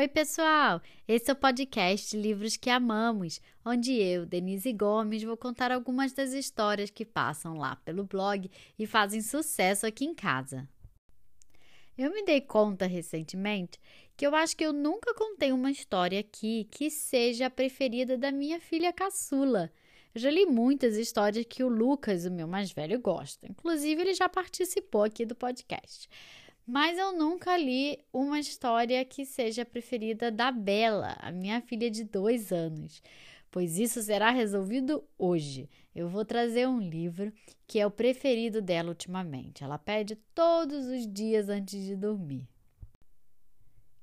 Oi, pessoal! Esse é o podcast Livros que Amamos, onde eu, Denise Gomes, vou contar algumas das histórias que passam lá pelo blog e fazem sucesso aqui em casa. Eu me dei conta recentemente que eu acho que eu nunca contei uma história aqui que seja a preferida da minha filha caçula. Eu já li muitas histórias que o Lucas, o meu mais velho, gosta. Inclusive, ele já participou aqui do podcast mas eu nunca li uma história que seja preferida da Bela, a minha filha de dois anos. Pois isso será resolvido hoje. Eu vou trazer um livro que é o preferido dela ultimamente. Ela pede todos os dias antes de dormir.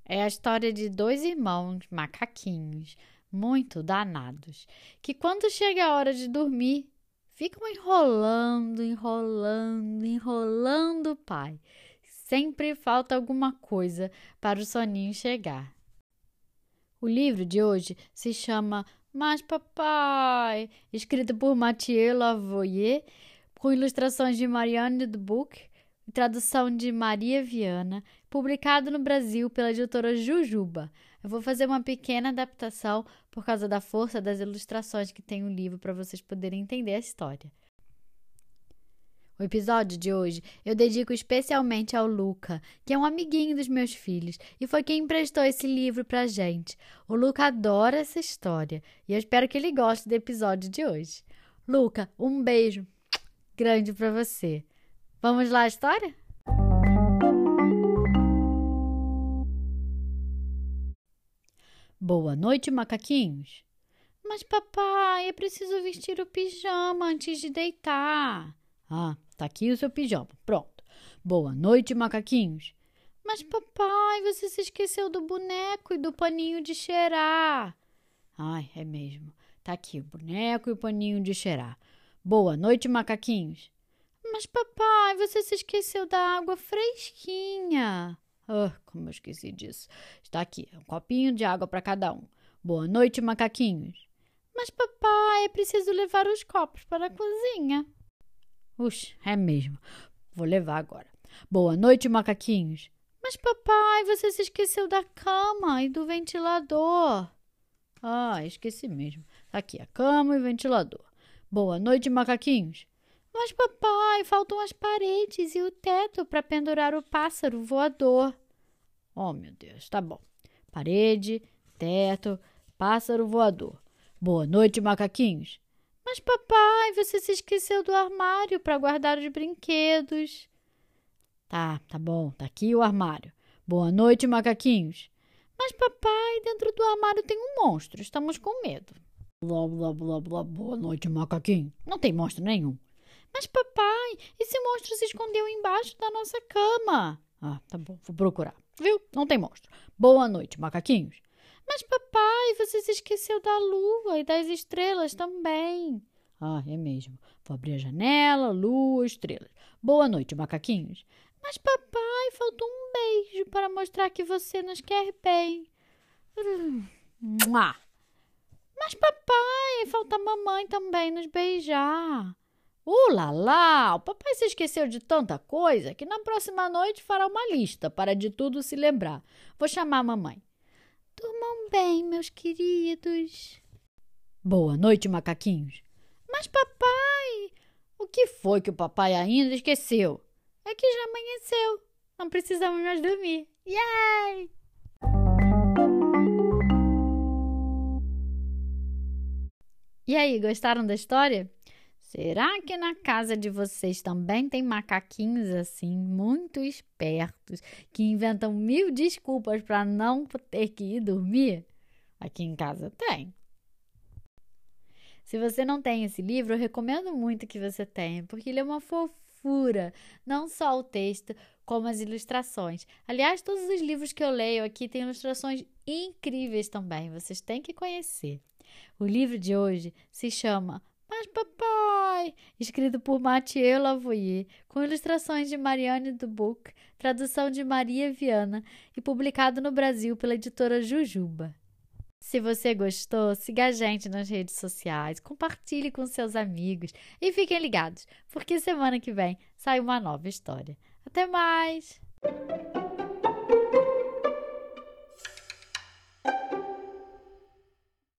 É a história de dois irmãos macaquinhos, muito danados, que quando chega a hora de dormir, ficam enrolando, enrolando, enrolando o pai Sempre falta alguma coisa para o soninho chegar. O livro de hoje se chama Mas Papai, escrito por Mathieu Lavoyer, com ilustrações de Marianne Dubuc e tradução de Maria Viana, publicado no Brasil pela editora Jujuba. Eu vou fazer uma pequena adaptação por causa da força das ilustrações que tem o livro para vocês poderem entender a história. O episódio de hoje eu dedico especialmente ao Luca, que é um amiguinho dos meus filhos e foi quem emprestou esse livro pra gente. O Luca adora essa história e eu espero que ele goste do episódio de hoje. Luca, um beijo grande para você. Vamos lá história? Boa noite, macaquinhos. Mas papai, é preciso vestir o pijama antes de deitar. Ah, tá aqui o seu pijama. Pronto. Boa noite, macaquinhos. Mas, papai, você se esqueceu do boneco e do paninho de cheirar. Ai, é mesmo. Tá aqui o boneco e o paninho de cheirar. Boa noite, macaquinhos. Mas, papai, você se esqueceu da água fresquinha. Ah, como eu esqueci disso. Está aqui, um copinho de água para cada um. Boa noite, macaquinhos. Mas, papai, é preciso levar os copos para a cozinha. Ux, é mesmo. Vou levar agora. Boa noite, macaquinhos. Mas, papai, você se esqueceu da cama e do ventilador. Ah, esqueci mesmo. Tá aqui a cama e o ventilador. Boa noite, macaquinhos. Mas, papai, faltam as paredes e o teto para pendurar o pássaro voador. Oh, meu Deus, tá bom. Parede, teto, pássaro voador. Boa noite, macaquinhos. Mas, papai, você se esqueceu do armário para guardar os brinquedos. Tá, tá bom, tá aqui o armário. Boa noite, macaquinhos. Mas, papai, dentro do armário tem um monstro. Estamos com medo. Blá, blá, blá, blá. Boa noite, macaquinho. Não tem monstro nenhum. Mas, papai, esse monstro se escondeu embaixo da nossa cama. Ah, tá bom, vou procurar. Viu? Não tem monstro. Boa noite, macaquinhos. Mas, papai, você se esqueceu da lua e das estrelas também. Ah, é mesmo. Vou abrir a janela, lua, estrelas. Boa noite, macaquinhos. Mas, papai, faltou um beijo para mostrar que você nos quer bem. Mas, papai, falta a mamãe também nos beijar. Uh, o papai se esqueceu de tanta coisa que na próxima noite fará uma lista para de tudo se lembrar. Vou chamar a mamãe. Bem, meus queridos. Boa noite, macaquinhos. Mas, papai, o que foi que o papai ainda esqueceu? É que já amanheceu. Não precisamos mais dormir. Yay! E aí, gostaram da história? Será que na casa de vocês também tem macaquinhos assim, muito espertos, que inventam mil desculpas para não ter que ir dormir? Aqui em casa tem. Se você não tem esse livro, eu recomendo muito que você tenha, porque ele é uma fofura, não só o texto, como as ilustrações. Aliás, todos os livros que eu leio aqui têm ilustrações incríveis também, vocês têm que conhecer. O livro de hoje se chama escrito por Mathieu Lavoyer, com ilustrações de Marianne Dubuc, tradução de Maria Viana e publicado no Brasil pela editora Jujuba. Se você gostou, siga a gente nas redes sociais, compartilhe com seus amigos e fiquem ligados, porque semana que vem sai uma nova história. Até mais!